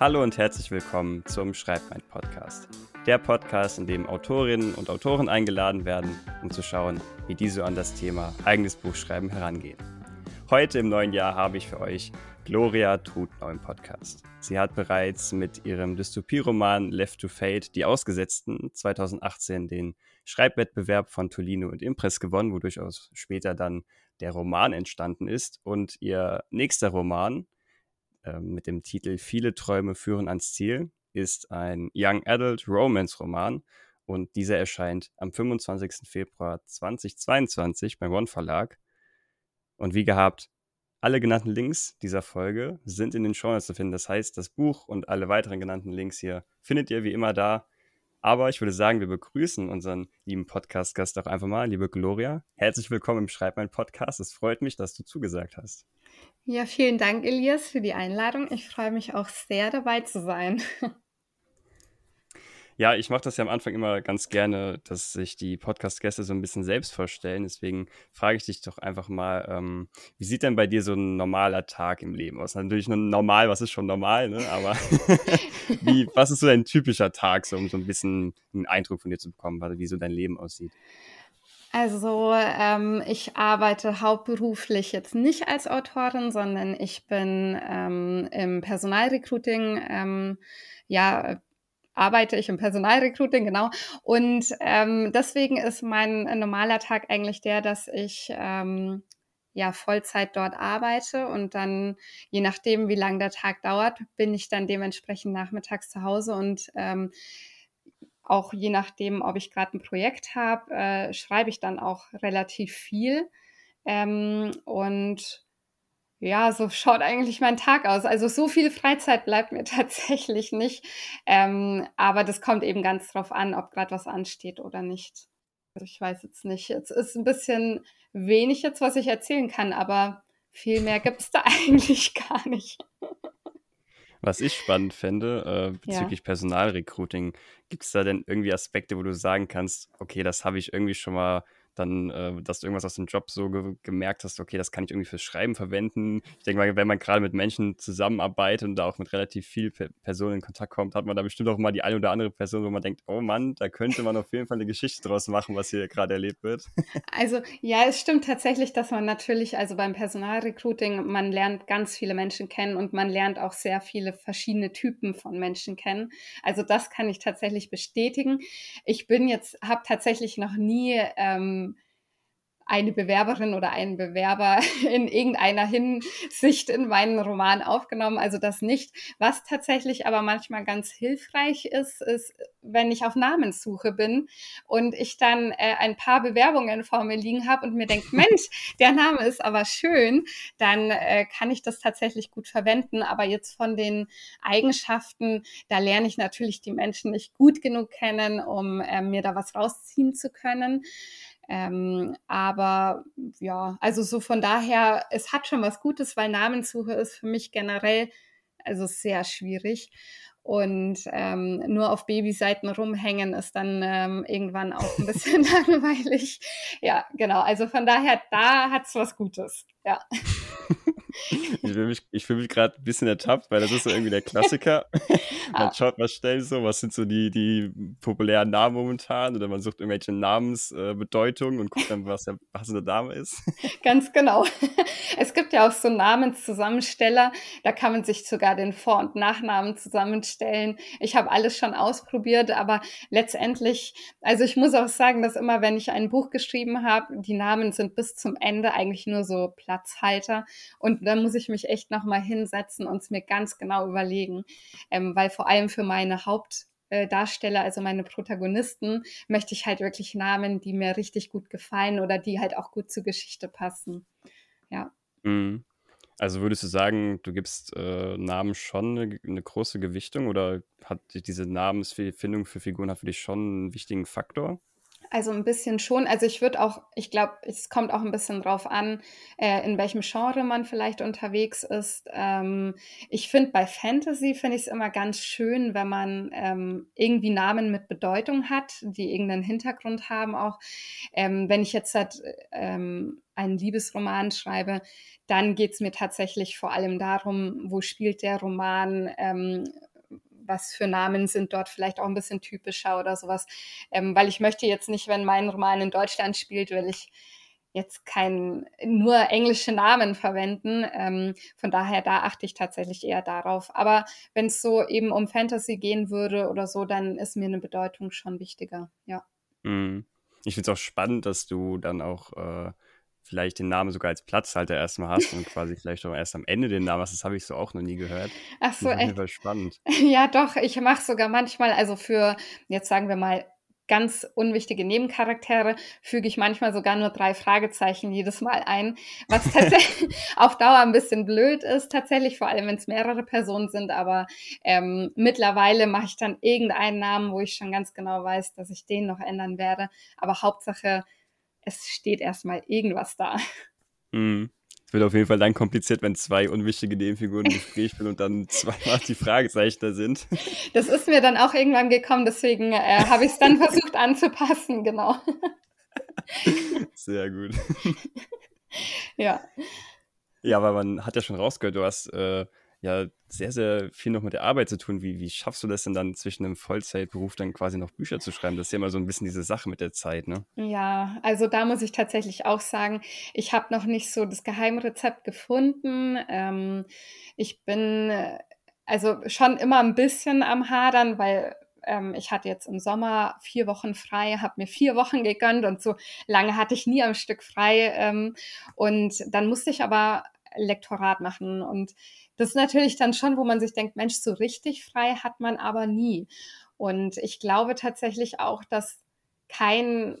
Hallo und herzlich willkommen zum Schreibmein Podcast. Der Podcast, in dem Autorinnen und Autoren eingeladen werden, um zu schauen, wie diese an das Thema eigenes Buchschreiben herangehen. Heute im neuen Jahr habe ich für euch Gloria Trutnau im Podcast. Sie hat bereits mit ihrem Dystopieroman Left to Fate Die Ausgesetzten 2018 den Schreibwettbewerb von Tolino und Impress gewonnen, wodurch auch später dann der Roman entstanden ist. Und ihr nächster Roman, mit dem Titel Viele Träume führen ans Ziel, ist ein Young Adult Romance Roman und dieser erscheint am 25. Februar 2022 beim One Verlag. Und wie gehabt, alle genannten Links dieser Folge sind in den Show Notes zu finden. Das heißt, das Buch und alle weiteren genannten Links hier findet ihr wie immer da. Aber ich würde sagen, wir begrüßen unseren lieben Podcast-Gast auch einfach mal, liebe Gloria. Herzlich willkommen im Schreib mein Podcast. Es freut mich, dass du zugesagt hast. Ja, vielen Dank, Elias, für die Einladung. Ich freue mich auch sehr, dabei zu sein. Ja, ich mache das ja am Anfang immer ganz gerne, dass sich die Podcast-Gäste so ein bisschen selbst vorstellen. Deswegen frage ich dich doch einfach mal, ähm, wie sieht denn bei dir so ein normaler Tag im Leben aus? Natürlich nur normal, was ist schon normal, ne? Aber wie, was ist so ein typischer Tag, so, um so ein bisschen einen Eindruck von dir zu bekommen, wie so dein Leben aussieht? Also ähm, ich arbeite hauptberuflich jetzt nicht als Autorin, sondern ich bin ähm, im Personalrecruiting ähm, ja arbeite ich im Personalrecruiting, genau. Und ähm, deswegen ist mein normaler Tag eigentlich der, dass ich ähm, ja Vollzeit dort arbeite und dann, je nachdem, wie lang der Tag dauert, bin ich dann dementsprechend nachmittags zu Hause und ähm, auch je nachdem, ob ich gerade ein Projekt habe, äh, schreibe ich dann auch relativ viel. Ähm, und ja, so schaut eigentlich mein Tag aus. Also so viel Freizeit bleibt mir tatsächlich nicht. Ähm, aber das kommt eben ganz drauf an, ob gerade was ansteht oder nicht. Also ich weiß jetzt nicht. Es ist ein bisschen wenig jetzt, was ich erzählen kann, aber viel mehr gibt es da eigentlich gar nicht. Was ich spannend fände, äh, bezüglich ja. Personalrecruiting, gibt es da denn irgendwie Aspekte, wo du sagen kannst, okay, das habe ich irgendwie schon mal dann, äh, dass du irgendwas aus dem Job so ge gemerkt hast, okay, das kann ich irgendwie fürs Schreiben verwenden. Ich denke mal, wenn man gerade mit Menschen zusammenarbeitet und da auch mit relativ vielen Pe Personen in Kontakt kommt, hat man da bestimmt auch mal die eine oder andere Person, wo man denkt, oh Mann, da könnte man auf jeden Fall eine Geschichte draus machen, was hier gerade erlebt wird. Also ja, es stimmt tatsächlich, dass man natürlich, also beim Personalrecruiting, man lernt ganz viele Menschen kennen und man lernt auch sehr viele verschiedene Typen von Menschen kennen. Also das kann ich tatsächlich bestätigen. Ich bin jetzt, habe tatsächlich noch nie ähm, eine Bewerberin oder einen Bewerber in irgendeiner Hinsicht in meinen Roman aufgenommen. Also das nicht. Was tatsächlich aber manchmal ganz hilfreich ist, ist, wenn ich auf Namenssuche bin und ich dann äh, ein paar Bewerbungen vor mir liegen habe und mir denke, Mensch, der Name ist aber schön, dann äh, kann ich das tatsächlich gut verwenden. Aber jetzt von den Eigenschaften, da lerne ich natürlich die Menschen nicht gut genug kennen, um äh, mir da was rausziehen zu können. Ähm, aber ja, also so von daher, es hat schon was Gutes, weil Namenssuche ist für mich generell also sehr schwierig. Und ähm, nur auf Babyseiten rumhängen ist dann ähm, irgendwann auch ein bisschen langweilig. Ja, genau. Also von daher, da hat es was Gutes. Ja. ich fühle mich, ich fühl mich gerade ein bisschen ertappt, weil das ist so irgendwie der Klassiker. man ah. schaut mal schnell so, was sind so die, die populären Namen momentan oder man sucht irgendwelche Namensbedeutungen äh, und guckt dann, was der passende Name ist. Ganz genau. Es gibt ja auch so Namenszusammensteller, da kann man sich sogar den Vor- und Nachnamen zusammenstellen. Ich habe alles schon ausprobiert, aber letztendlich, also ich muss auch sagen, dass immer, wenn ich ein Buch geschrieben habe, die Namen sind bis zum Ende eigentlich nur so Platzhalter und da muss ich mich echt nochmal hinsetzen und es mir ganz genau überlegen, ähm, weil vor allem für meine Hauptdarsteller, also meine Protagonisten, möchte ich halt wirklich Namen, die mir richtig gut gefallen oder die halt auch gut zur Geschichte passen. Ja. Mhm. Also würdest du sagen, du gibst äh, Namen schon eine, eine, große Gewichtung oder hat diese Namensfindung für Figuren hat für dich schon einen wichtigen Faktor? Also ein bisschen schon. Also ich würde auch, ich glaube, es kommt auch ein bisschen drauf an, äh, in welchem Genre man vielleicht unterwegs ist. Ähm, ich finde bei Fantasy finde ich es immer ganz schön, wenn man ähm, irgendwie Namen mit Bedeutung hat, die irgendeinen Hintergrund haben. Auch ähm, wenn ich jetzt halt, ähm, einen Liebesroman schreibe, dann geht es mir tatsächlich vor allem darum, wo spielt der Roman, ähm, was für Namen sind dort vielleicht auch ein bisschen typischer oder sowas. Ähm, weil ich möchte jetzt nicht, wenn mein Roman in Deutschland spielt, will ich jetzt kein nur englische Namen verwenden. Ähm, von daher, da achte ich tatsächlich eher darauf. Aber wenn es so eben um Fantasy gehen würde oder so, dann ist mir eine Bedeutung schon wichtiger, ja. Mhm. Ich finde es auch spannend, dass du dann auch äh, vielleicht den Namen sogar als Platzhalter erstmal hast und quasi vielleicht auch erst am Ende den Namen hast. Das habe ich so auch noch nie gehört. Ach so, echt? Spannend. Ja, doch. Ich mache sogar manchmal, also für, jetzt sagen wir mal, ganz unwichtige Nebencharaktere füge ich manchmal sogar nur drei Fragezeichen jedes Mal ein, was tatsächlich auf Dauer ein bisschen blöd ist, tatsächlich, vor allem wenn es mehrere Personen sind, aber ähm, mittlerweile mache ich dann irgendeinen Namen, wo ich schon ganz genau weiß, dass ich den noch ändern werde, aber Hauptsache, es steht erstmal irgendwas da. Mhm. Es wird auf jeden Fall dann kompliziert, wenn zwei unwichtige Nebenfiguren im Gespräch sind und dann zweimal die Fragezeichen da sind. Das ist mir dann auch irgendwann gekommen, deswegen äh, habe ich es dann versucht anzupassen, genau. Sehr gut. Ja. Ja, aber man hat ja schon rausgehört, du hast äh, ja sehr, sehr viel noch mit der Arbeit zu tun. Wie, wie schaffst du das denn dann zwischen einem Vollzeitberuf dann quasi noch Bücher zu schreiben? Das ist ja immer so ein bisschen diese Sache mit der Zeit, ne? Ja, also da muss ich tatsächlich auch sagen, ich habe noch nicht so das Geheimrezept gefunden. Ähm, ich bin äh, also schon immer ein bisschen am Hadern, weil ähm, ich hatte jetzt im Sommer vier Wochen frei, habe mir vier Wochen gegönnt und so lange hatte ich nie am Stück frei. Ähm, und dann musste ich aber Lektorat machen und das ist natürlich dann schon, wo man sich denkt, Mensch, so richtig frei hat man aber nie. Und ich glaube tatsächlich auch, dass kein,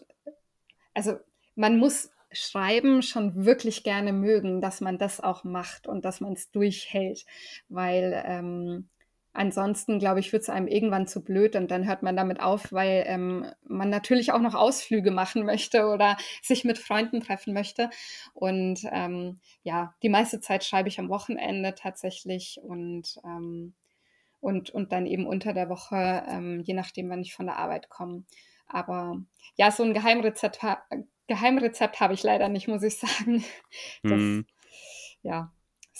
also man muss Schreiben schon wirklich gerne mögen, dass man das auch macht und dass man es durchhält, weil ähm, Ansonsten, glaube ich, wird es einem irgendwann zu blöd und dann hört man damit auf, weil ähm, man natürlich auch noch Ausflüge machen möchte oder sich mit Freunden treffen möchte. Und ähm, ja, die meiste Zeit schreibe ich am Wochenende tatsächlich und, ähm, und, und dann eben unter der Woche, ähm, je nachdem, wann ich von der Arbeit komme. Aber ja, so ein Geheimrezept, Geheimrezept habe ich leider nicht, muss ich sagen. Das, hm. Ja,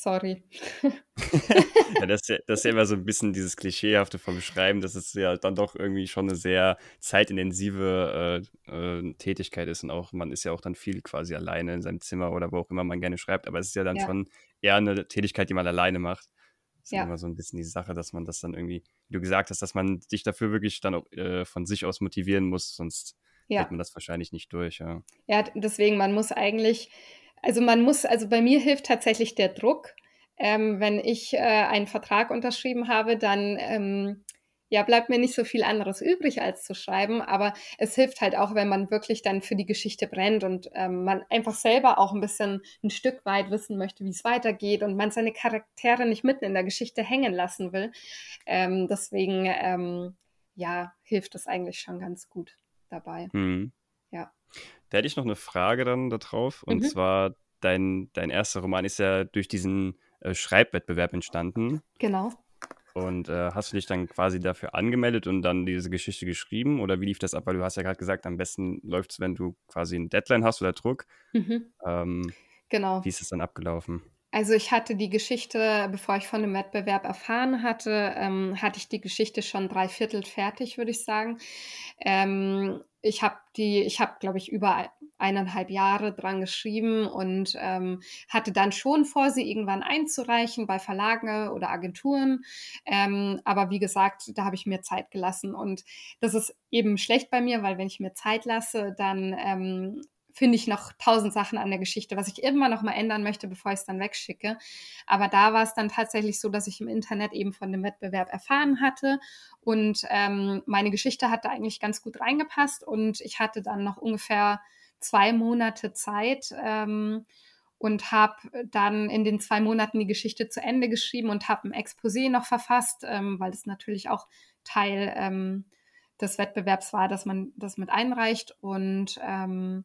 Sorry. ja, das, ist ja, das ist ja immer so ein bisschen dieses Klischeehafte vom Schreiben, dass es ja dann doch irgendwie schon eine sehr zeitintensive äh, äh, Tätigkeit ist und auch man ist ja auch dann viel quasi alleine in seinem Zimmer oder wo auch immer man gerne schreibt, aber es ist ja dann ja. schon eher eine Tätigkeit, die man alleine macht. Das ist ja. immer so ein bisschen die Sache, dass man das dann irgendwie, wie du gesagt hast, dass man sich dafür wirklich dann auch äh, von sich aus motivieren muss, sonst ja. hält man das wahrscheinlich nicht durch. Ja. ja, deswegen, man muss eigentlich also man muss, also bei mir hilft tatsächlich der Druck. Ähm, wenn ich äh, einen Vertrag unterschrieben habe, dann ähm, ja, bleibt mir nicht so viel anderes übrig, als zu schreiben. Aber es hilft halt auch, wenn man wirklich dann für die Geschichte brennt und ähm, man einfach selber auch ein bisschen ein Stück weit wissen möchte, wie es weitergeht und man seine Charaktere nicht mitten in der Geschichte hängen lassen will. Ähm, deswegen, ähm, ja, hilft das eigentlich schon ganz gut dabei. Mhm. Da hätte ich noch eine Frage dann darauf. Und mhm. zwar, dein, dein erster Roman ist ja durch diesen äh, Schreibwettbewerb entstanden. Genau. Und äh, hast du dich dann quasi dafür angemeldet und dann diese Geschichte geschrieben? Oder wie lief das ab? Weil du hast ja gerade gesagt, am besten läuft es, wenn du quasi ein Deadline hast oder Druck. Mhm. Ähm, genau. Wie ist es dann abgelaufen? Also ich hatte die Geschichte, bevor ich von dem Wettbewerb erfahren hatte, ähm, hatte ich die Geschichte schon drei Viertel fertig, würde ich sagen. Ähm, ich habe die, ich habe, glaube ich, über eineinhalb Jahre dran geschrieben und ähm, hatte dann schon vor, sie irgendwann einzureichen bei Verlagen oder Agenturen. Ähm, aber wie gesagt, da habe ich mir Zeit gelassen und das ist eben schlecht bei mir, weil wenn ich mir Zeit lasse, dann ähm, finde ich noch tausend Sachen an der Geschichte, was ich immer noch mal ändern möchte, bevor ich es dann wegschicke. Aber da war es dann tatsächlich so, dass ich im Internet eben von dem Wettbewerb erfahren hatte und ähm, meine Geschichte hatte eigentlich ganz gut reingepasst und ich hatte dann noch ungefähr zwei Monate Zeit ähm, und habe dann in den zwei Monaten die Geschichte zu Ende geschrieben und habe ein Exposé noch verfasst, ähm, weil es natürlich auch Teil ähm, des Wettbewerbs war, dass man das mit einreicht und ähm,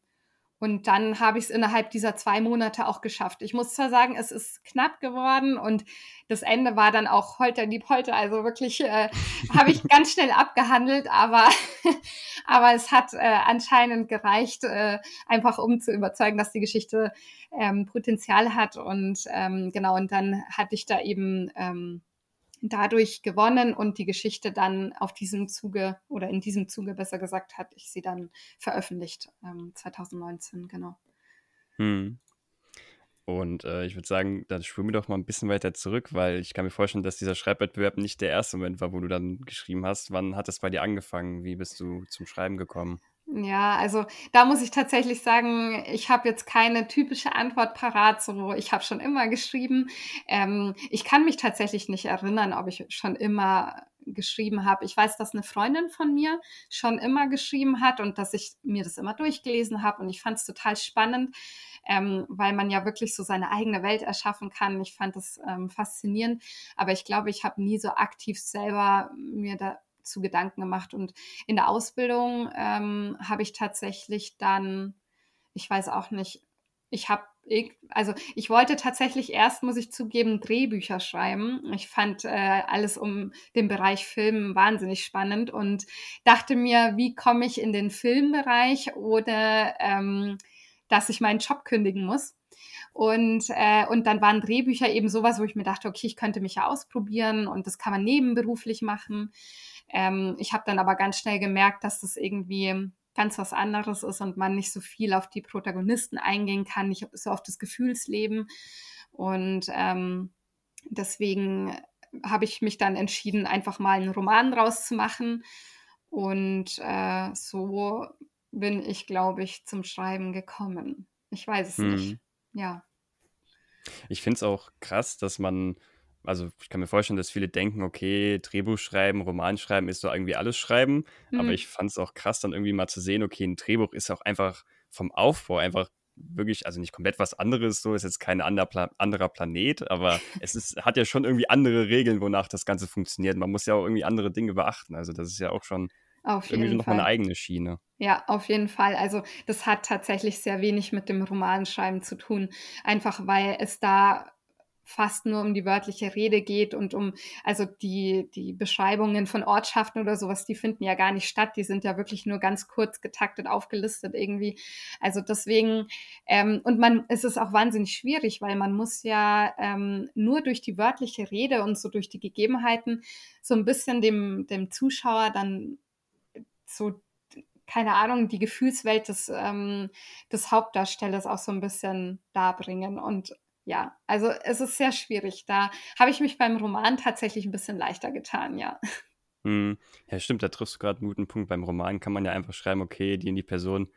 und dann habe ich es innerhalb dieser zwei Monate auch geschafft. Ich muss zwar sagen, es ist knapp geworden und das Ende war dann auch holter die Polter. Also wirklich äh, habe ich ganz schnell abgehandelt, aber, aber es hat äh, anscheinend gereicht, äh, einfach um zu überzeugen, dass die Geschichte ähm, Potenzial hat. Und ähm, genau, und dann hatte ich da eben ähm, dadurch gewonnen und die Geschichte dann auf diesem Zuge oder in diesem Zuge besser gesagt hat ich sie dann veröffentlicht ähm, 2019 genau. Hm. Und äh, ich würde sagen, dann springen wir doch mal ein bisschen weiter zurück, weil ich kann mir vorstellen, dass dieser Schreibwettbewerb nicht der erste Moment war, wo du dann geschrieben hast. Wann hat es bei dir angefangen? Wie bist du zum Schreiben gekommen? Ja, also da muss ich tatsächlich sagen, ich habe jetzt keine typische Antwort parat, so ich habe schon immer geschrieben. Ähm, ich kann mich tatsächlich nicht erinnern, ob ich schon immer geschrieben habe. Ich weiß, dass eine Freundin von mir schon immer geschrieben hat und dass ich mir das immer durchgelesen habe und ich fand es total spannend, ähm, weil man ja wirklich so seine eigene Welt erschaffen kann. Ich fand das ähm, faszinierend, aber ich glaube, ich habe nie so aktiv selber mir da zu Gedanken gemacht. Und in der Ausbildung ähm, habe ich tatsächlich dann, ich weiß auch nicht, ich habe also ich wollte tatsächlich erst, muss ich zugeben, Drehbücher schreiben. Ich fand äh, alles um den Bereich Film wahnsinnig spannend und dachte mir, wie komme ich in den Filmbereich oder ähm, dass ich meinen Job kündigen muss. Und, äh, und dann waren Drehbücher eben sowas, wo ich mir dachte, okay, ich könnte mich ja ausprobieren und das kann man nebenberuflich machen. Ähm, ich habe dann aber ganz schnell gemerkt, dass das irgendwie ganz was anderes ist und man nicht so viel auf die Protagonisten eingehen kann, nicht so auf das Gefühlsleben. Und ähm, deswegen habe ich mich dann entschieden, einfach mal einen Roman rauszumachen. Und äh, so bin ich, glaube ich, zum Schreiben gekommen. Ich weiß es hm. nicht. Ja. Ich finde es auch krass, dass man also ich kann mir vorstellen, dass viele denken, okay, Drehbuch schreiben, Roman schreiben ist so irgendwie alles schreiben. Mhm. Aber ich fand es auch krass, dann irgendwie mal zu sehen, okay, ein Drehbuch ist auch einfach vom Aufbau einfach wirklich, also nicht komplett was anderes, so ist jetzt kein anderer, anderer Planet, aber es ist, hat ja schon irgendwie andere Regeln, wonach das Ganze funktioniert. Man muss ja auch irgendwie andere Dinge beachten. Also das ist ja auch schon auf irgendwie noch Fall. eine eigene Schiene. Ja, auf jeden Fall. Also das hat tatsächlich sehr wenig mit dem Romanschreiben zu tun, einfach weil es da fast nur um die wörtliche Rede geht und um, also die, die Beschreibungen von Ortschaften oder sowas, die finden ja gar nicht statt. Die sind ja wirklich nur ganz kurz getaktet aufgelistet irgendwie. Also deswegen, ähm, und man, es ist auch wahnsinnig schwierig, weil man muss ja ähm, nur durch die wörtliche Rede und so durch die Gegebenheiten so ein bisschen dem, dem Zuschauer dann so keine Ahnung, die Gefühlswelt des, ähm, des Hauptdarstellers auch so ein bisschen darbringen. Und ja, also es ist sehr schwierig. Da habe ich mich beim Roman tatsächlich ein bisschen leichter getan, ja. Hm. Ja, stimmt, da triffst du gerade einen guten Punkt. Beim Roman kann man ja einfach schreiben, okay, die in die Person,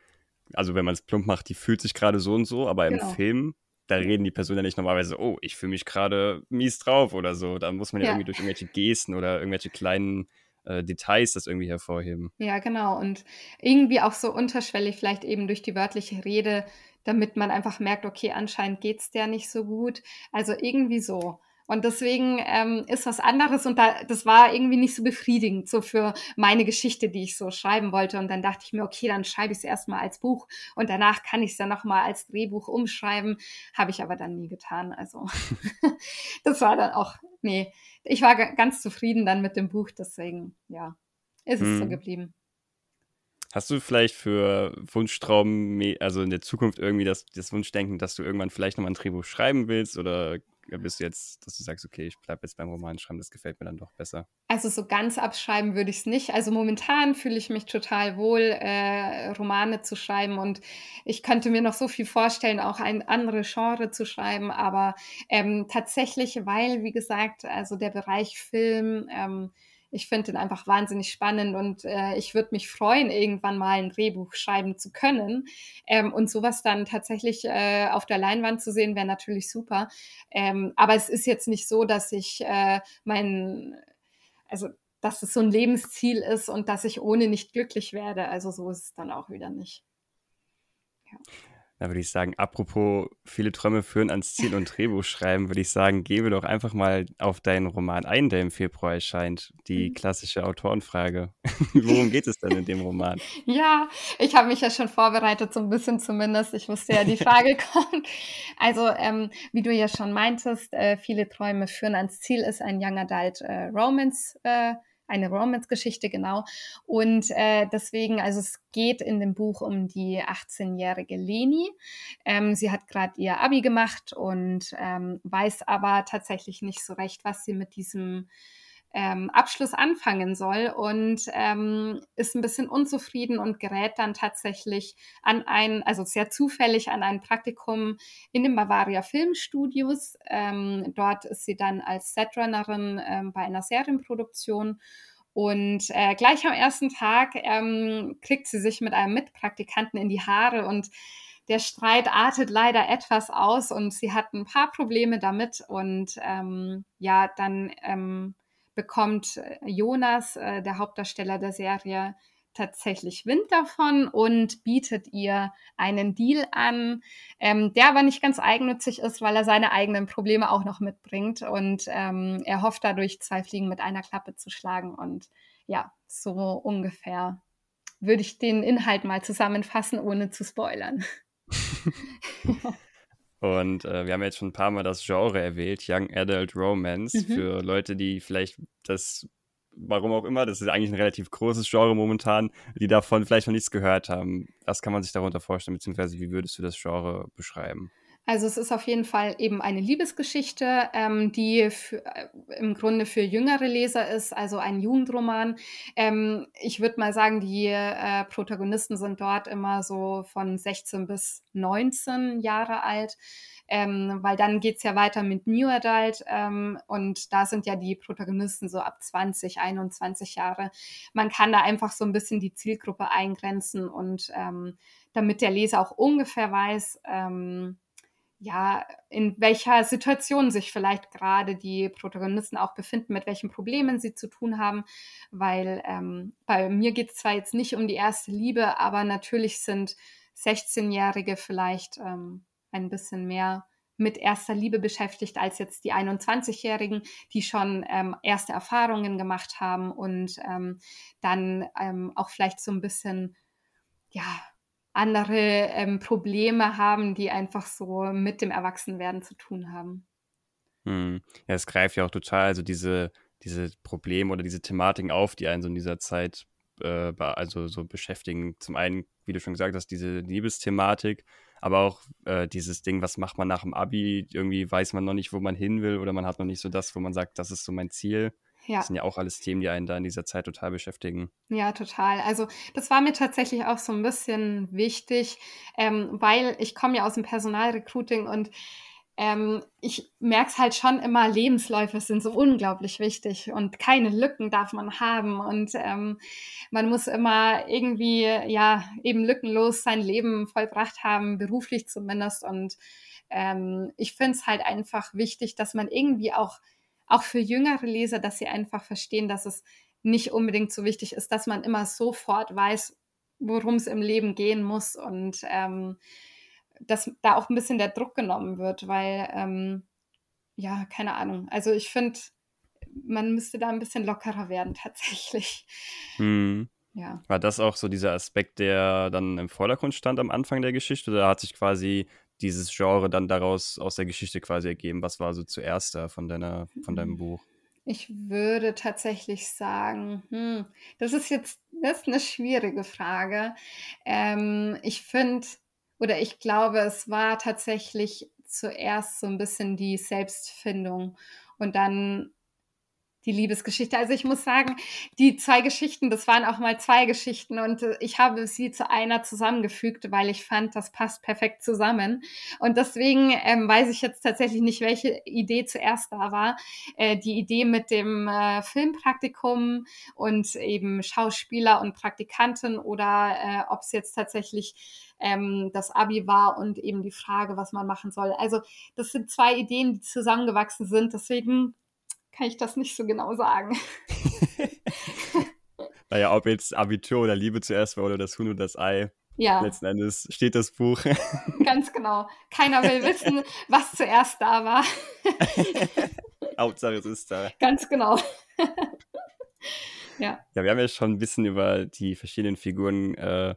also wenn man es plump macht, die fühlt sich gerade so und so, aber genau. im Film, da reden die Personen ja nicht normalerweise, oh, ich fühle mich gerade mies drauf oder so. Da muss man ja, ja, irgendwie durch irgendwelche Gesten oder irgendwelche kleinen äh, Details das irgendwie hervorheben. Ja, genau. Und irgendwie auch so unterschwellig, vielleicht eben durch die wörtliche Rede, damit man einfach merkt, okay, anscheinend geht es der nicht so gut. Also irgendwie so. Und deswegen ähm, ist was anderes und da, das war irgendwie nicht so befriedigend, so für meine Geschichte, die ich so schreiben wollte. Und dann dachte ich mir, okay, dann schreibe ich es erstmal als Buch und danach kann ich es dann nochmal als Drehbuch umschreiben. Habe ich aber dann nie getan. Also das war dann auch, nee, ich war ganz zufrieden dann mit dem Buch, deswegen, ja, ist es hm. so geblieben. Hast du vielleicht für Wunschtraum, also in der Zukunft irgendwie das, das Wunschdenken, dass du irgendwann vielleicht nochmal ein Drehbuch schreiben willst oder bist du jetzt, dass du sagst, okay, ich bleibe jetzt beim Roman schreiben, das gefällt mir dann doch besser? Also so ganz abschreiben würde ich es nicht. Also momentan fühle ich mich total wohl, äh, Romane zu schreiben und ich könnte mir noch so viel vorstellen, auch ein anderes Genre zu schreiben, aber ähm, tatsächlich, weil, wie gesagt, also der Bereich Film, ähm, ich finde den einfach wahnsinnig spannend und äh, ich würde mich freuen, irgendwann mal ein Drehbuch schreiben zu können. Ähm, und sowas dann tatsächlich äh, auf der Leinwand zu sehen, wäre natürlich super. Ähm, aber es ist jetzt nicht so, dass ich äh, mein, also dass es so ein Lebensziel ist und dass ich ohne nicht glücklich werde. Also so ist es dann auch wieder nicht. Ja. Da würde ich sagen, apropos viele Träume führen ans Ziel und Drehbuch schreiben, würde ich sagen, gebe doch einfach mal auf deinen Roman ein, der im Februar erscheint. Die mhm. klassische Autorenfrage. Worum geht es denn in dem Roman? Ja, ich habe mich ja schon vorbereitet, so ein bisschen zumindest. Ich wusste ja, die Frage kommt. Also, ähm, wie du ja schon meintest, äh, viele Träume führen ans Ziel ist ein Young Adult äh, Romance äh, eine Romance-Geschichte, genau. Und äh, deswegen, also es geht in dem Buch um die 18-jährige Leni. Ähm, sie hat gerade ihr Abi gemacht und ähm, weiß aber tatsächlich nicht so recht, was sie mit diesem ähm, Abschluss anfangen soll und ähm, ist ein bisschen unzufrieden und gerät dann tatsächlich an ein, also sehr zufällig an ein Praktikum in den Bavaria Filmstudios. Ähm, dort ist sie dann als Setrunnerin ähm, bei einer Serienproduktion und äh, gleich am ersten Tag ähm, kriegt sie sich mit einem Mitpraktikanten in die Haare und der Streit artet leider etwas aus und sie hat ein paar Probleme damit und ähm, ja, dann ähm, bekommt äh, Jonas, äh, der Hauptdarsteller der Serie, tatsächlich Wind davon und bietet ihr einen Deal an, ähm, der aber nicht ganz eigennützig ist, weil er seine eigenen Probleme auch noch mitbringt und ähm, er hofft dadurch zwei Fliegen mit einer Klappe zu schlagen und ja, so ungefähr würde ich den Inhalt mal zusammenfassen, ohne zu spoilern. Und äh, wir haben jetzt schon ein paar Mal das Genre erwähnt, Young Adult Romance, mhm. für Leute, die vielleicht das, warum auch immer, das ist eigentlich ein relativ großes Genre momentan, die davon vielleicht noch nichts gehört haben. Was kann man sich darunter vorstellen, beziehungsweise wie würdest du das Genre beschreiben? Also es ist auf jeden Fall eben eine Liebesgeschichte, ähm, die für, äh, im Grunde für jüngere Leser ist, also ein Jugendroman. Ähm, ich würde mal sagen, die äh, Protagonisten sind dort immer so von 16 bis 19 Jahre alt. Ähm, weil dann geht's ja weiter mit New Adult ähm, und da sind ja die Protagonisten so ab 20, 21 Jahre. Man kann da einfach so ein bisschen die Zielgruppe eingrenzen und ähm, damit der Leser auch ungefähr weiß, ähm, ja, in welcher Situation sich vielleicht gerade die Protagonisten auch befinden, mit welchen Problemen sie zu tun haben, weil ähm, bei mir geht es zwar jetzt nicht um die erste Liebe, aber natürlich sind 16-Jährige vielleicht ähm, ein bisschen mehr mit erster Liebe beschäftigt als jetzt die 21-Jährigen, die schon ähm, erste Erfahrungen gemacht haben und ähm, dann ähm, auch vielleicht so ein bisschen, ja, andere ähm, Probleme haben, die einfach so mit dem Erwachsenwerden zu tun haben. Hm. Ja, es greift ja auch total also diese, diese Probleme oder diese Thematiken auf, die einen so in dieser Zeit äh, also so beschäftigen. Zum einen, wie du schon gesagt hast, diese Liebesthematik, aber auch äh, dieses Ding, was macht man nach dem Abi? Irgendwie weiß man noch nicht, wo man hin will oder man hat noch nicht so das, wo man sagt, das ist so mein Ziel. Ja. Das sind ja auch alles Themen, die einen da in dieser Zeit total beschäftigen. Ja, total. Also das war mir tatsächlich auch so ein bisschen wichtig, ähm, weil ich komme ja aus dem Personalrecruiting und ähm, ich merke es halt schon immer, Lebensläufe sind so unglaublich wichtig und keine Lücken darf man haben und ähm, man muss immer irgendwie, ja, eben lückenlos sein Leben vollbracht haben, beruflich zumindest und ähm, ich finde es halt einfach wichtig, dass man irgendwie auch auch für jüngere Leser, dass sie einfach verstehen, dass es nicht unbedingt so wichtig ist, dass man immer sofort weiß, worum es im Leben gehen muss und ähm, dass da auch ein bisschen der Druck genommen wird, weil, ähm, ja, keine Ahnung. Also ich finde, man müsste da ein bisschen lockerer werden tatsächlich. Hm. Ja. War das auch so dieser Aspekt, der dann im Vordergrund stand am Anfang der Geschichte? Oder hat sich quasi dieses Genre dann daraus aus der Geschichte quasi ergeben? Was war so zuerst da von deiner, von deinem hm. Buch? Ich würde tatsächlich sagen, hm, das ist jetzt das ist eine schwierige Frage. Ähm, ich finde oder ich glaube, es war tatsächlich zuerst so ein bisschen die Selbstfindung und dann die Liebesgeschichte. Also ich muss sagen, die zwei Geschichten, das waren auch mal zwei Geschichten und äh, ich habe sie zu einer zusammengefügt, weil ich fand, das passt perfekt zusammen. Und deswegen ähm, weiß ich jetzt tatsächlich nicht, welche Idee zuerst da war. Äh, die Idee mit dem äh, Filmpraktikum und eben Schauspieler und Praktikanten oder äh, ob es jetzt tatsächlich ähm, das Abi war und eben die Frage, was man machen soll. Also das sind zwei Ideen, die zusammengewachsen sind. Deswegen kann ich das nicht so genau sagen. naja, ob jetzt Abitur oder Liebe zuerst war oder das Huhn und das Ei. Ja. Letzten Endes steht das Buch. Ganz genau. Keiner will wissen, was zuerst da war. Hauptsache es ist da. Ganz genau. ja. Ja, wir haben ja schon ein bisschen über die verschiedenen Figuren äh,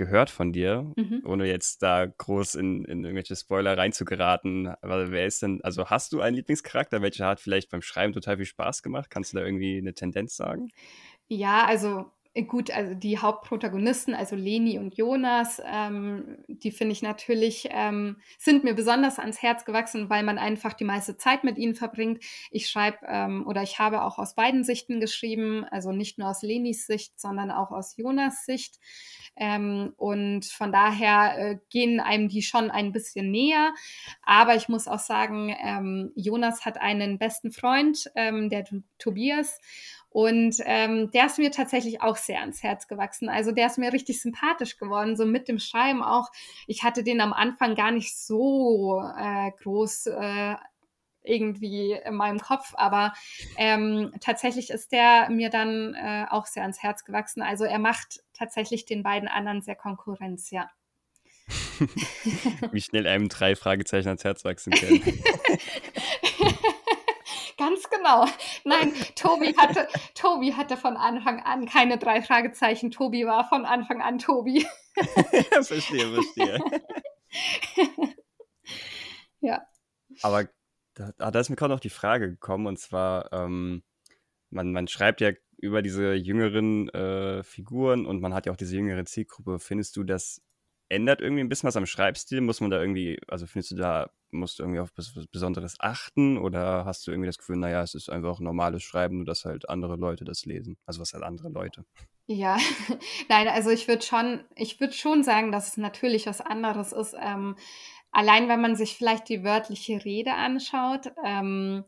gehört von dir, mhm. ohne jetzt da groß in, in irgendwelche Spoiler reinzugeraten. Aber wer ist denn, also hast du einen Lieblingscharakter? Welcher hat vielleicht beim Schreiben total viel Spaß gemacht? Kannst du da irgendwie eine Tendenz sagen? Ja, also gut, also die Hauptprotagonisten, also Leni und Jonas, ähm, die finde ich natürlich, ähm, sind mir besonders ans Herz gewachsen, weil man einfach die meiste Zeit mit ihnen verbringt. Ich schreibe ähm, oder ich habe auch aus beiden Sichten geschrieben, also nicht nur aus Lenis Sicht, sondern auch aus Jonas Sicht. Ähm, und von daher äh, gehen einem die schon ein bisschen näher. Aber ich muss auch sagen, ähm, Jonas hat einen besten Freund, ähm, der Tobias. Und ähm, der ist mir tatsächlich auch sehr ans Herz gewachsen. Also der ist mir richtig sympathisch geworden, so mit dem Schreiben auch. Ich hatte den am Anfang gar nicht so äh, groß äh, irgendwie in meinem Kopf, aber ähm, tatsächlich ist der mir dann äh, auch sehr ans Herz gewachsen. Also er macht tatsächlich den beiden anderen sehr Konkurrenz, ja. Wie schnell einem drei Fragezeichen ans Herz wachsen können. Genau. Nein, Tobi hatte, Tobi hatte von Anfang an keine drei Fragezeichen. Tobi war von Anfang an Tobi. verstehe, verstehe. ja. Aber da, da ist mir gerade noch die Frage gekommen, und zwar, ähm, man, man schreibt ja über diese jüngeren äh, Figuren und man hat ja auch diese jüngere Zielgruppe. Findest du, das ändert irgendwie ein bisschen was am Schreibstil? Muss man da irgendwie, also findest du da musst du irgendwie auf was Besonderes achten oder hast du irgendwie das Gefühl, naja, es ist einfach normales Schreiben, nur dass halt andere Leute das lesen? Also was halt andere Leute? Ja, nein, also ich würde schon, ich würde schon sagen, dass es natürlich was anderes ist. Ähm, allein wenn man sich vielleicht die wörtliche Rede anschaut, ähm,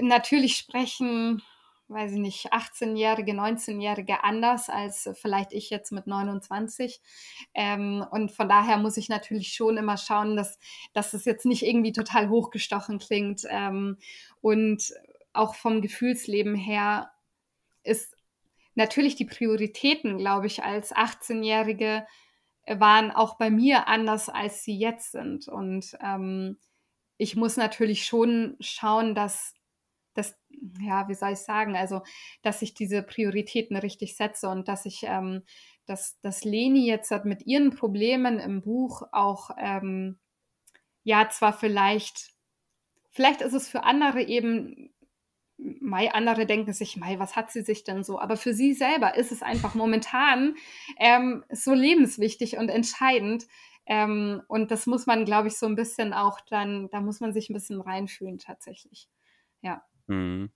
natürlich sprechen weiß ich nicht, 18-Jährige, 19-Jährige anders als vielleicht ich jetzt mit 29. Ähm, und von daher muss ich natürlich schon immer schauen, dass, dass es jetzt nicht irgendwie total hochgestochen klingt. Ähm, und auch vom Gefühlsleben her ist natürlich die Prioritäten, glaube ich, als 18-Jährige waren auch bei mir anders, als sie jetzt sind. Und ähm, ich muss natürlich schon schauen, dass das, ja, wie soll ich sagen, also, dass ich diese Prioritäten richtig setze und dass ich, ähm, dass, dass Leni jetzt mit ihren Problemen im Buch auch, ähm, ja, zwar vielleicht, vielleicht ist es für andere eben, Mai, andere denken sich, Mai, was hat sie sich denn so? Aber für sie selber ist es einfach momentan ähm, so lebenswichtig und entscheidend. Ähm, und das muss man, glaube ich, so ein bisschen auch dann, da muss man sich ein bisschen reinfühlen tatsächlich. Ja. Mhm.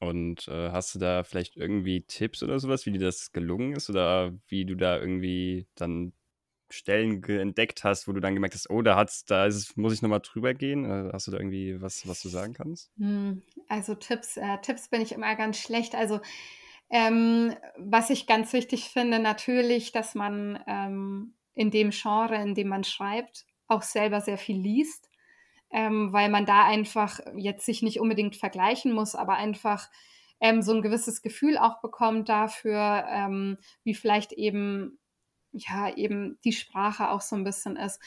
Und äh, hast du da vielleicht irgendwie Tipps oder sowas, wie dir das gelungen ist oder wie du da irgendwie dann Stellen entdeckt hast, wo du dann gemerkt hast, oh, da hat's, da ist, muss ich nochmal drüber gehen? Äh, hast du da irgendwie was, was du sagen kannst? Hm, also Tipps, äh, Tipps bin ich immer ganz schlecht. Also ähm, was ich ganz wichtig finde, natürlich, dass man ähm, in dem Genre, in dem man schreibt, auch selber sehr viel liest ähm, weil man da einfach jetzt sich nicht unbedingt vergleichen muss, aber einfach ähm, so ein gewisses Gefühl auch bekommt dafür, ähm, wie vielleicht eben, ja, eben die Sprache auch so ein bisschen ist.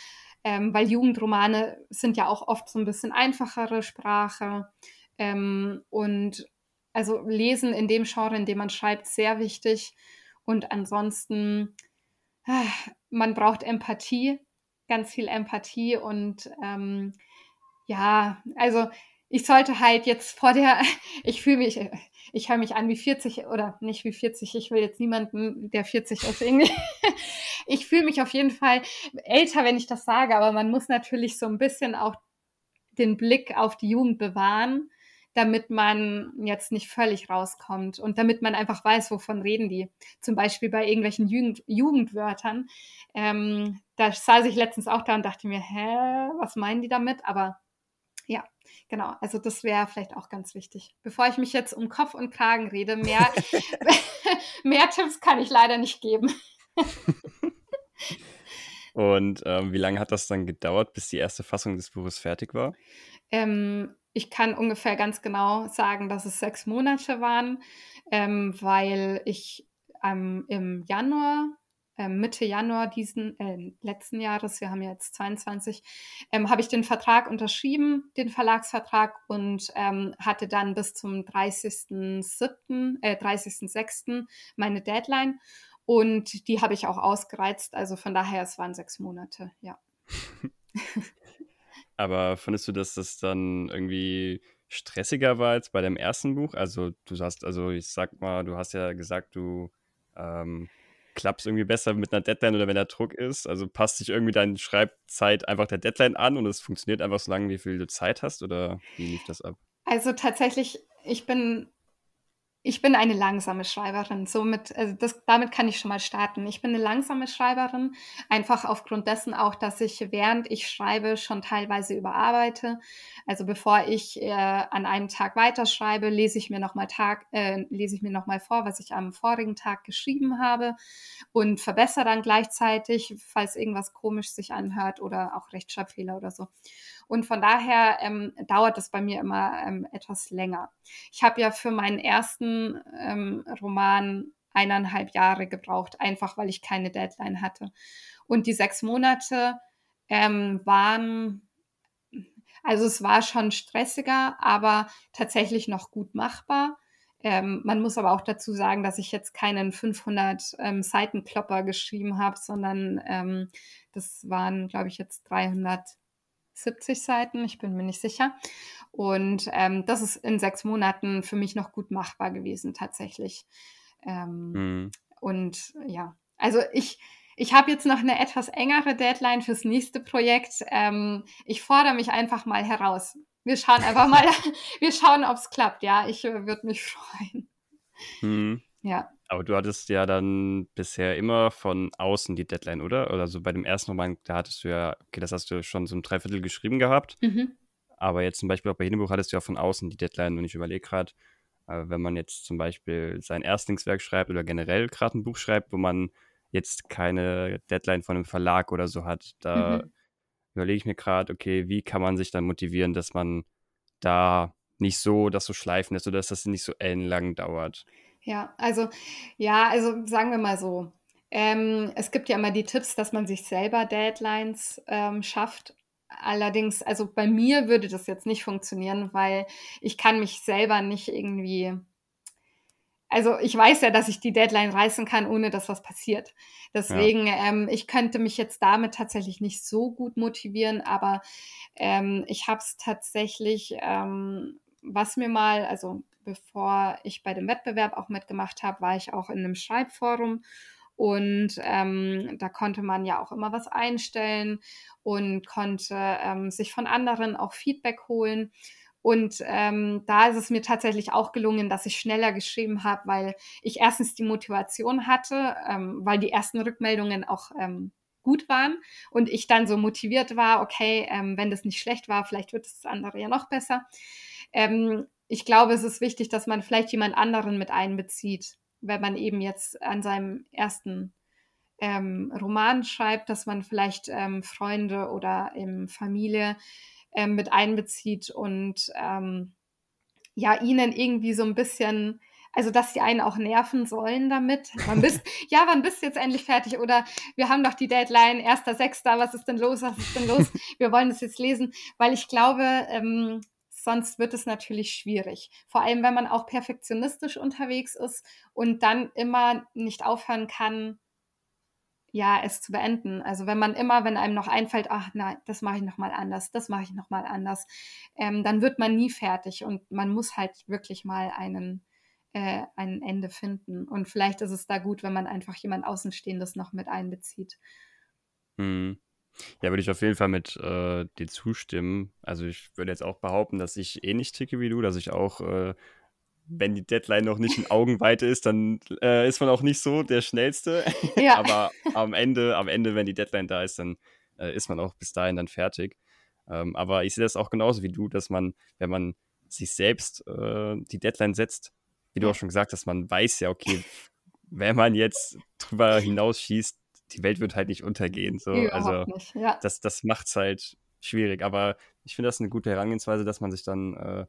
Ähm, weil Jugendromane sind ja auch oft so ein bisschen einfachere Sprache. Ähm, und also Lesen in dem Genre, in dem man schreibt, sehr wichtig. Und ansonsten, äh, man braucht Empathie, ganz viel Empathie und ähm, ja, also ich sollte halt jetzt vor der, ich fühle mich, ich höre mich an wie 40 oder nicht wie 40, ich will jetzt niemanden, der 40 ist, irgendwie. Ich fühle mich auf jeden Fall älter, wenn ich das sage, aber man muss natürlich so ein bisschen auch den Blick auf die Jugend bewahren, damit man jetzt nicht völlig rauskommt und damit man einfach weiß, wovon reden die. Zum Beispiel bei irgendwelchen Jugend, Jugendwörtern. Ähm, da saß ich letztens auch da und dachte mir, hä, was meinen die damit? Aber genau. Also das wäre vielleicht auch ganz wichtig. Bevor ich mich jetzt um Kopf und Kragen rede, mehr, mehr Tipps kann ich leider nicht geben. und ähm, wie lange hat das dann gedauert, bis die erste Fassung des Buches fertig war? Ähm, ich kann ungefähr ganz genau sagen, dass es sechs Monate waren, ähm, weil ich im Januar Mitte Januar diesen äh, letzten Jahres, wir haben jetzt 22, ähm, habe ich den Vertrag unterschrieben, den Verlagsvertrag und ähm, hatte dann bis zum 30.07., äh, 30.06. meine Deadline. Und die habe ich auch ausgereizt. Also von daher, es waren sechs Monate, ja. Aber fandest du, dass das dann irgendwie stressiger war als bei deinem ersten Buch? Also du hast, also ich sag mal, du hast ja gesagt, du ähm, klappst irgendwie besser mit einer Deadline oder wenn der Druck ist. Also passt sich irgendwie deine Schreibzeit einfach der Deadline an und es funktioniert einfach so lange, wie viel du Zeit hast oder wie lief das ab? Also tatsächlich, ich bin ich bin eine langsame Schreiberin. Somit, also das, damit kann ich schon mal starten. Ich bin eine langsame Schreiberin, einfach aufgrund dessen auch, dass ich während ich schreibe schon teilweise überarbeite. Also bevor ich äh, an einem Tag weiterschreibe, lese ich mir nochmal Tag, äh, lese ich mir noch mal vor, was ich am vorigen Tag geschrieben habe und verbessere dann gleichzeitig, falls irgendwas komisch sich anhört oder auch Rechtschreibfehler oder so. Und von daher ähm, dauert es bei mir immer ähm, etwas länger. Ich habe ja für meinen ersten ähm, Roman eineinhalb Jahre gebraucht, einfach weil ich keine Deadline hatte. Und die sechs Monate ähm, waren, also es war schon stressiger, aber tatsächlich noch gut machbar. Ähm, man muss aber auch dazu sagen, dass ich jetzt keinen 500 ähm, Seitenklopper geschrieben habe, sondern ähm, das waren, glaube ich, jetzt 300 70 Seiten, ich bin mir nicht sicher. Und ähm, das ist in sechs Monaten für mich noch gut machbar gewesen, tatsächlich. Ähm, mhm. Und ja, also ich, ich habe jetzt noch eine etwas engere Deadline fürs nächste Projekt. Ähm, ich fordere mich einfach mal heraus. Wir schauen einfach mal, wir schauen, ob es klappt. Ja, ich äh, würde mich freuen. Mhm. Ja. Aber du hattest ja dann bisher immer von außen die Deadline, oder? Oder so bei dem ersten Roman, da hattest du ja, okay, das hast du schon so ein Dreiviertel geschrieben gehabt. Mhm. Aber jetzt zum Beispiel auch bei Buch hattest du ja von außen die Deadline. Und ich überlege gerade, äh, wenn man jetzt zum Beispiel sein Erstlingswerk schreibt oder generell gerade ein Buch schreibt, wo man jetzt keine Deadline von einem Verlag oder so hat, da mhm. überlege ich mir gerade, okay, wie kann man sich dann motivieren, dass man da nicht so das so schleifen lässt oder dass das nicht so ellenlang dauert. Ja, also ja, also sagen wir mal so. Ähm, es gibt ja immer die Tipps, dass man sich selber Deadlines ähm, schafft. Allerdings, also bei mir würde das jetzt nicht funktionieren, weil ich kann mich selber nicht irgendwie. Also ich weiß ja, dass ich die Deadline reißen kann, ohne dass was passiert. Deswegen, ja. ähm, ich könnte mich jetzt damit tatsächlich nicht so gut motivieren, aber ähm, ich habe es tatsächlich, ähm, was mir mal, also bevor ich bei dem Wettbewerb auch mitgemacht habe, war ich auch in einem Schreibforum und ähm, da konnte man ja auch immer was einstellen und konnte ähm, sich von anderen auch Feedback holen. Und ähm, da ist es mir tatsächlich auch gelungen, dass ich schneller geschrieben habe, weil ich erstens die Motivation hatte, ähm, weil die ersten Rückmeldungen auch ähm, gut waren und ich dann so motiviert war, okay, ähm, wenn das nicht schlecht war, vielleicht wird das andere ja noch besser. Ähm, ich glaube, es ist wichtig, dass man vielleicht jemand anderen mit einbezieht, wenn man eben jetzt an seinem ersten ähm, Roman schreibt, dass man vielleicht ähm, Freunde oder ähm, Familie mit einbezieht und ähm, ja, ihnen irgendwie so ein bisschen, also dass sie einen auch nerven sollen damit. Wann bist, ja, wann bist du jetzt endlich fertig? Oder wir haben doch die Deadline, erster, sechster, was ist denn los, was ist denn los? Wir wollen das jetzt lesen, weil ich glaube, ähm, sonst wird es natürlich schwierig. Vor allem, wenn man auch perfektionistisch unterwegs ist und dann immer nicht aufhören kann, ja, es zu beenden. Also wenn man immer, wenn einem noch einfällt, ach nein, das mache ich nochmal anders, das mache ich nochmal anders, ähm, dann wird man nie fertig und man muss halt wirklich mal einen, äh, ein Ende finden. Und vielleicht ist es da gut, wenn man einfach jemand Außenstehendes noch mit einbezieht. Hm. Ja, würde ich auf jeden Fall mit äh, dir zustimmen. Also ich würde jetzt auch behaupten, dass ich ähnlich eh ticke wie du, dass ich auch, äh, wenn die Deadline noch nicht in Augenweite ist, dann äh, ist man auch nicht so der Schnellste. Ja. Aber am Ende, am Ende, wenn die Deadline da ist, dann äh, ist man auch bis dahin dann fertig. Ähm, aber ich sehe das auch genauso wie du, dass man, wenn man sich selbst äh, die Deadline setzt, wie du auch schon gesagt hast, man weiß ja, okay, wenn man jetzt drüber hinausschießt, die Welt wird halt nicht untergehen. So. also nicht, ja. das, das macht es halt schwierig. Aber ich finde das eine gute Herangehensweise, dass man sich dann äh,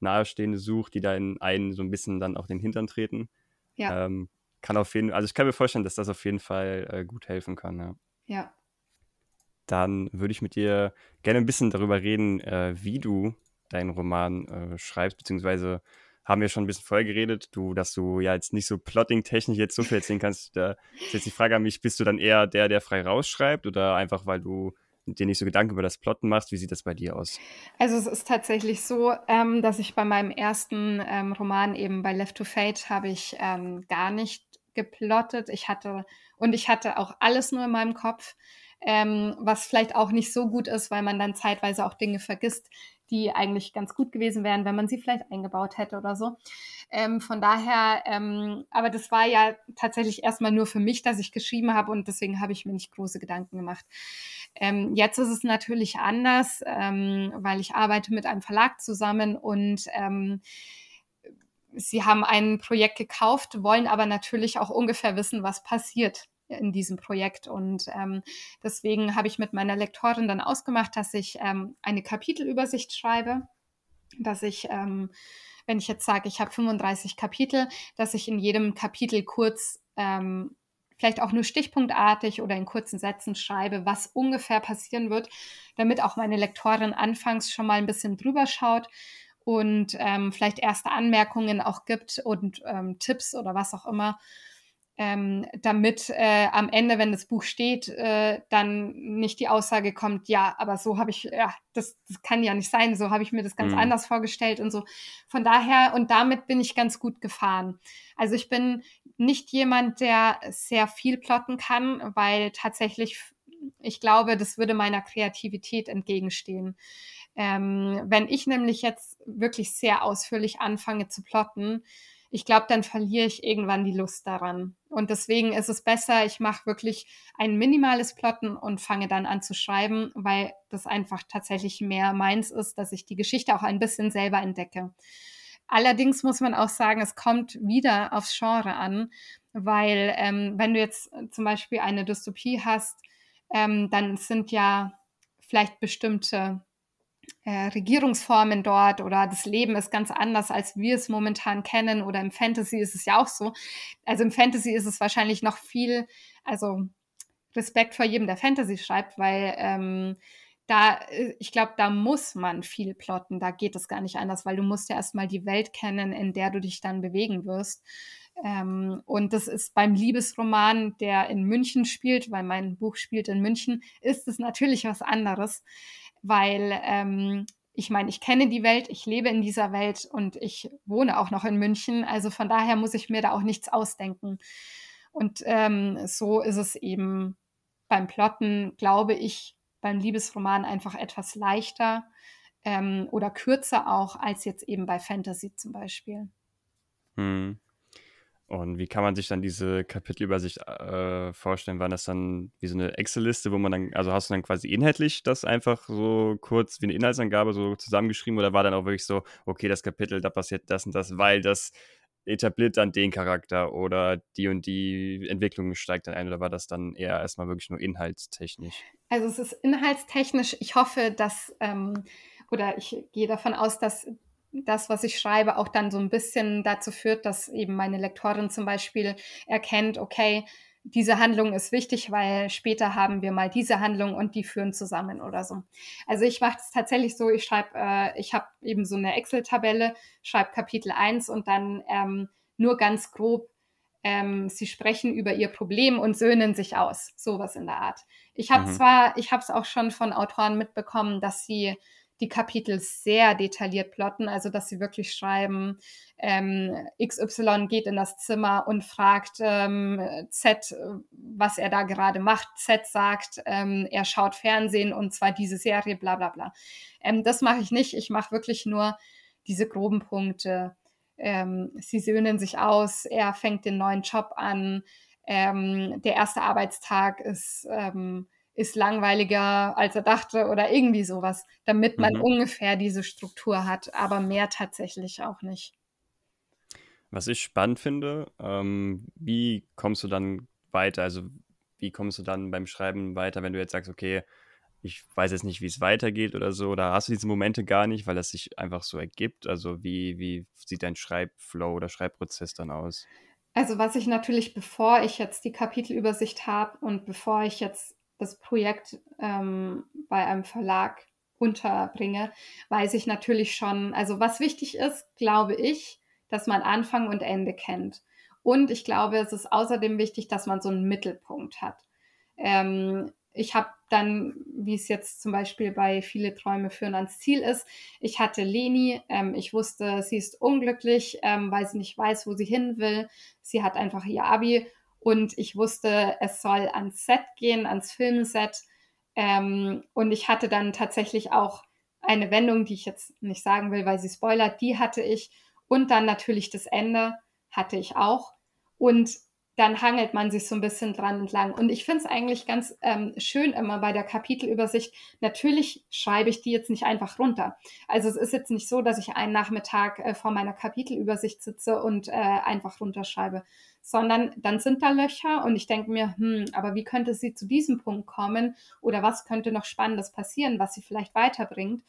Nahestehende sucht, die da in einen so ein bisschen dann auch den Hintern treten. Ja. Ähm, kann auf jeden also ich kann mir vorstellen, dass das auf jeden Fall äh, gut helfen kann. Ja. ja. Dann würde ich mit dir gerne ein bisschen darüber reden, äh, wie du deinen Roman äh, schreibst, beziehungsweise haben wir schon ein bisschen vorher geredet, du, dass du ja jetzt nicht so plotting-technisch jetzt so viel erzählen kannst. Da ist jetzt die Frage an mich, bist du dann eher der, der frei rausschreibt oder einfach, weil du dir nicht so Gedanken über das Plotten machst? Wie sieht das bei dir aus? Also es ist tatsächlich so, ähm, dass ich bei meinem ersten ähm, Roman eben bei Left to Fate habe ich ähm, gar nicht geplottet. Ich hatte und ich hatte auch alles nur in meinem Kopf ähm, was vielleicht auch nicht so gut ist, weil man dann zeitweise auch Dinge vergisst, die eigentlich ganz gut gewesen wären, wenn man sie vielleicht eingebaut hätte oder so. Ähm, von daher, ähm, aber das war ja tatsächlich erstmal nur für mich, dass ich geschrieben habe und deswegen habe ich mir nicht große Gedanken gemacht. Ähm, jetzt ist es natürlich anders, ähm, weil ich arbeite mit einem Verlag zusammen und ähm, sie haben ein Projekt gekauft, wollen aber natürlich auch ungefähr wissen, was passiert in diesem Projekt. Und ähm, deswegen habe ich mit meiner Lektorin dann ausgemacht, dass ich ähm, eine Kapitelübersicht schreibe, dass ich, ähm, wenn ich jetzt sage, ich habe 35 Kapitel, dass ich in jedem Kapitel kurz ähm, vielleicht auch nur stichpunktartig oder in kurzen Sätzen schreibe, was ungefähr passieren wird, damit auch meine Lektorin anfangs schon mal ein bisschen drüber schaut und ähm, vielleicht erste Anmerkungen auch gibt und ähm, Tipps oder was auch immer ähm, damit äh, am Ende, wenn das Buch steht, äh, dann nicht die Aussage kommt, ja, aber so habe ich, ja, das, das, kann ja nicht sein, so habe ich mir das ganz mhm. anders vorgestellt und so. Von daher, und damit bin ich ganz gut gefahren. Also ich bin nicht jemand, der sehr viel plotten kann, weil tatsächlich, ich glaube, das würde meiner Kreativität entgegenstehen. Ähm, wenn ich nämlich jetzt wirklich sehr ausführlich anfange zu plotten, ich glaube, dann verliere ich irgendwann die Lust daran. Und deswegen ist es besser, ich mache wirklich ein minimales Plotten und fange dann an zu schreiben, weil das einfach tatsächlich mehr meins ist, dass ich die Geschichte auch ein bisschen selber entdecke. Allerdings muss man auch sagen, es kommt wieder aufs Genre an, weil ähm, wenn du jetzt zum Beispiel eine Dystopie hast, ähm, dann sind ja vielleicht bestimmte äh, Regierungsformen dort oder das Leben ist ganz anders, als wir es momentan kennen oder im Fantasy ist es ja auch so. Also im Fantasy ist es wahrscheinlich noch viel, also Respekt vor jedem, der Fantasy schreibt, weil ähm, da, äh, ich glaube, da muss man viel plotten, da geht es gar nicht anders, weil du musst ja erstmal die Welt kennen, in der du dich dann bewegen wirst. Ähm, und das ist beim Liebesroman, der in München spielt, weil mein Buch spielt in München, ist es natürlich was anderes weil ähm, ich meine, ich kenne die Welt, ich lebe in dieser Welt und ich wohne auch noch in München. Also von daher muss ich mir da auch nichts ausdenken. Und ähm, so ist es eben beim Plotten, glaube ich, beim Liebesroman einfach etwas leichter ähm, oder kürzer auch als jetzt eben bei Fantasy zum Beispiel. Hm. Und wie kann man sich dann diese Kapitelübersicht äh, vorstellen? War das dann wie so eine Excel-Liste, wo man dann, also hast du dann quasi inhaltlich das einfach so kurz wie eine Inhaltsangabe so zusammengeschrieben oder war dann auch wirklich so, okay, das Kapitel, da passiert das und das, weil das etabliert dann den Charakter oder die und die Entwicklung steigt dann ein oder war das dann eher erstmal wirklich nur inhaltstechnisch? Also es ist inhaltstechnisch, ich hoffe, dass, ähm, oder ich gehe davon aus, dass das, was ich schreibe, auch dann so ein bisschen dazu führt, dass eben meine Lektorin zum Beispiel erkennt, okay, diese Handlung ist wichtig, weil später haben wir mal diese Handlung und die führen zusammen oder so. Also ich mache es tatsächlich so, ich schreibe, äh, ich habe eben so eine Excel-Tabelle, schreibe Kapitel 1 und dann ähm, nur ganz grob, ähm, sie sprechen über ihr Problem und söhnen sich aus, sowas in der Art. Ich habe mhm. zwar, ich habe es auch schon von Autoren mitbekommen, dass sie die Kapitel sehr detailliert plotten, also dass sie wirklich schreiben, ähm, XY geht in das Zimmer und fragt ähm, Z, was er da gerade macht. Z sagt, ähm, er schaut Fernsehen und zwar diese Serie, bla bla bla. Ähm, das mache ich nicht. Ich mache wirklich nur diese groben Punkte. Ähm, sie söhnen sich aus, er fängt den neuen Job an, ähm, der erste Arbeitstag ist ist langweiliger, als er dachte oder irgendwie sowas, damit man mhm. ungefähr diese Struktur hat, aber mehr tatsächlich auch nicht. Was ich spannend finde, ähm, wie kommst du dann weiter? Also wie kommst du dann beim Schreiben weiter, wenn du jetzt sagst, okay, ich weiß jetzt nicht, wie es weitergeht oder so, oder hast du diese Momente gar nicht, weil es sich einfach so ergibt? Also wie, wie sieht dein Schreibflow oder Schreibprozess dann aus? Also was ich natürlich, bevor ich jetzt die Kapitelübersicht habe und bevor ich jetzt das Projekt ähm, bei einem Verlag unterbringe, weiß ich natürlich schon, also was wichtig ist, glaube ich, dass man Anfang und Ende kennt. Und ich glaube, es ist außerdem wichtig, dass man so einen Mittelpunkt hat. Ähm, ich habe dann, wie es jetzt zum Beispiel bei Viele Träume führen ans Ziel ist, ich hatte Leni, ähm, ich wusste, sie ist unglücklich, ähm, weil sie nicht weiß, wo sie hin will. Sie hat einfach ihr Abi und ich wusste, es soll ans Set gehen, ans Filmset. Ähm, und ich hatte dann tatsächlich auch eine Wendung, die ich jetzt nicht sagen will, weil sie spoilert, die hatte ich. Und dann natürlich das Ende hatte ich auch. Und dann hangelt man sich so ein bisschen dran entlang. Und ich finde es eigentlich ganz ähm, schön immer bei der Kapitelübersicht. Natürlich schreibe ich die jetzt nicht einfach runter. Also es ist jetzt nicht so, dass ich einen Nachmittag äh, vor meiner Kapitelübersicht sitze und äh, einfach runterschreibe, sondern dann sind da Löcher und ich denke mir, hm, aber wie könnte sie zu diesem Punkt kommen oder was könnte noch Spannendes passieren, was sie vielleicht weiterbringt?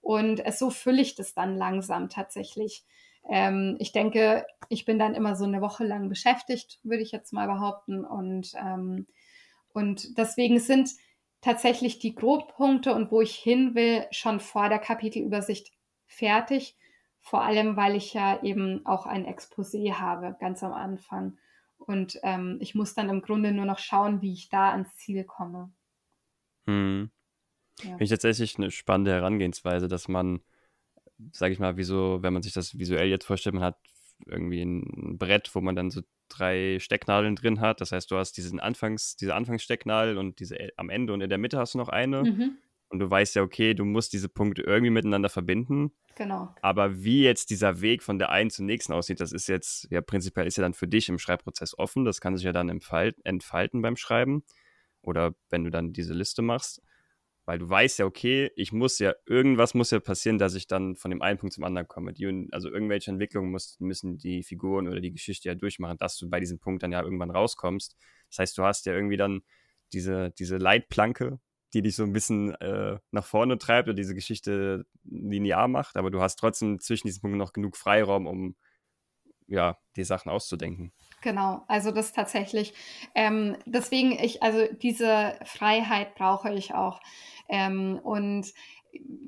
Und so fülle ich das dann langsam tatsächlich. Ähm, ich denke, ich bin dann immer so eine Woche lang beschäftigt, würde ich jetzt mal behaupten. Und, ähm, und deswegen sind tatsächlich die Grobpunkte und wo ich hin will, schon vor der Kapitelübersicht fertig. Vor allem, weil ich ja eben auch ein Exposé habe, ganz am Anfang. Und ähm, ich muss dann im Grunde nur noch schauen, wie ich da ans Ziel komme. Hm. Ja. Finde ich tatsächlich eine spannende Herangehensweise, dass man sage ich mal, wie so, wenn man sich das visuell jetzt vorstellt, man hat irgendwie ein Brett, wo man dann so drei Stecknadeln drin hat. Das heißt, du hast diesen Anfangs, diese Anfangsstecknadel und diese am Ende und in der Mitte hast du noch eine. Mhm. Und du weißt ja, okay, du musst diese Punkte irgendwie miteinander verbinden. Genau. Aber wie jetzt dieser Weg von der einen zum nächsten aussieht, das ist jetzt, ja, prinzipiell ist ja dann für dich im Schreibprozess offen. Das kann sich ja dann entfalten beim Schreiben. Oder wenn du dann diese Liste machst weil du weißt ja, okay, ich muss ja, irgendwas muss ja passieren, dass ich dann von dem einen Punkt zum anderen komme. Die, also irgendwelche Entwicklungen muss, müssen die Figuren oder die Geschichte ja durchmachen, dass du bei diesem Punkt dann ja irgendwann rauskommst. Das heißt, du hast ja irgendwie dann diese, diese Leitplanke, die dich so ein bisschen äh, nach vorne treibt oder diese Geschichte linear macht, aber du hast trotzdem zwischen diesen Punkten noch genug Freiraum, um ja, die Sachen auszudenken. Genau, also das tatsächlich. Ähm, deswegen ich, also diese Freiheit brauche ich auch. Ähm, und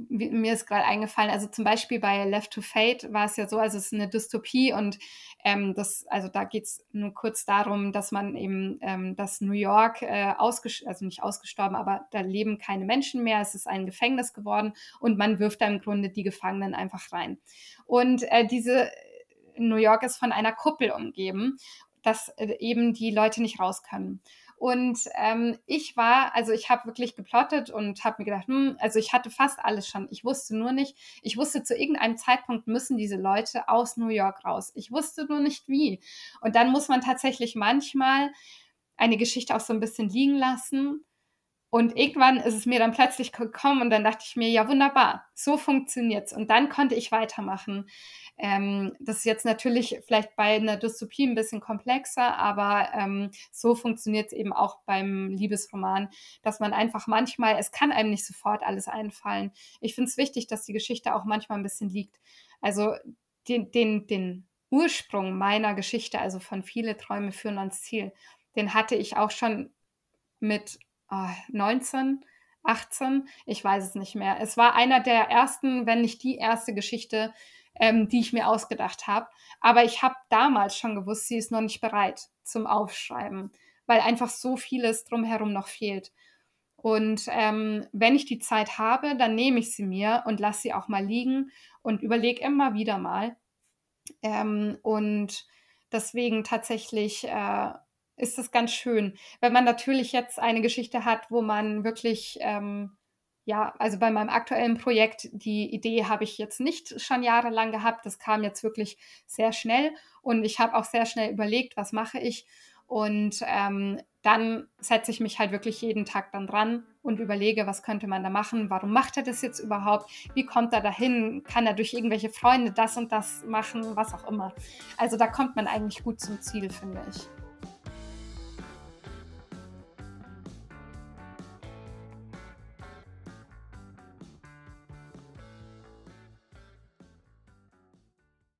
mir ist gerade eingefallen, also zum Beispiel bei Left to Fate war es ja so, also es ist eine Dystopie und ähm, das, also da geht es nur kurz darum, dass man eben, ähm, dass New York äh, also nicht ausgestorben, aber da leben keine Menschen mehr, es ist ein Gefängnis geworden und man wirft da im Grunde die Gefangenen einfach rein. Und äh, diese New York ist von einer Kuppel umgeben, dass äh, eben die Leute nicht raus können. Und ähm, ich war, also ich habe wirklich geplottet und habe mir gedacht, hm, also ich hatte fast alles schon. Ich wusste nur nicht, ich wusste zu irgendeinem Zeitpunkt müssen diese Leute aus New York raus. Ich wusste nur nicht wie. Und dann muss man tatsächlich manchmal eine Geschichte auch so ein bisschen liegen lassen. Und irgendwann ist es mir dann plötzlich gekommen und dann dachte ich mir, ja wunderbar, so funktioniert's. Und dann konnte ich weitermachen. Ähm, das ist jetzt natürlich vielleicht bei einer Dystopie ein bisschen komplexer, aber ähm, so funktioniert es eben auch beim Liebesroman, dass man einfach manchmal, es kann einem nicht sofort alles einfallen. Ich finde es wichtig, dass die Geschichte auch manchmal ein bisschen liegt. Also den, den, den Ursprung meiner Geschichte, also von viele Träume führen ans Ziel, den hatte ich auch schon mit 19, 18, ich weiß es nicht mehr. Es war einer der ersten, wenn nicht die erste Geschichte, ähm, die ich mir ausgedacht habe. Aber ich habe damals schon gewusst, sie ist noch nicht bereit zum Aufschreiben, weil einfach so vieles drumherum noch fehlt. Und ähm, wenn ich die Zeit habe, dann nehme ich sie mir und lasse sie auch mal liegen und überlege immer wieder mal. Ähm, und deswegen tatsächlich äh, ist es ganz schön, wenn man natürlich jetzt eine Geschichte hat, wo man wirklich ähm, ja, also bei meinem aktuellen Projekt, die Idee habe ich jetzt nicht schon jahrelang gehabt. Das kam jetzt wirklich sehr schnell und ich habe auch sehr schnell überlegt, was mache ich. Und ähm, dann setze ich mich halt wirklich jeden Tag dann dran und überlege, was könnte man da machen? Warum macht er das jetzt überhaupt? Wie kommt er dahin? Kann er durch irgendwelche Freunde das und das machen? Was auch immer. Also da kommt man eigentlich gut zum Ziel, finde ich.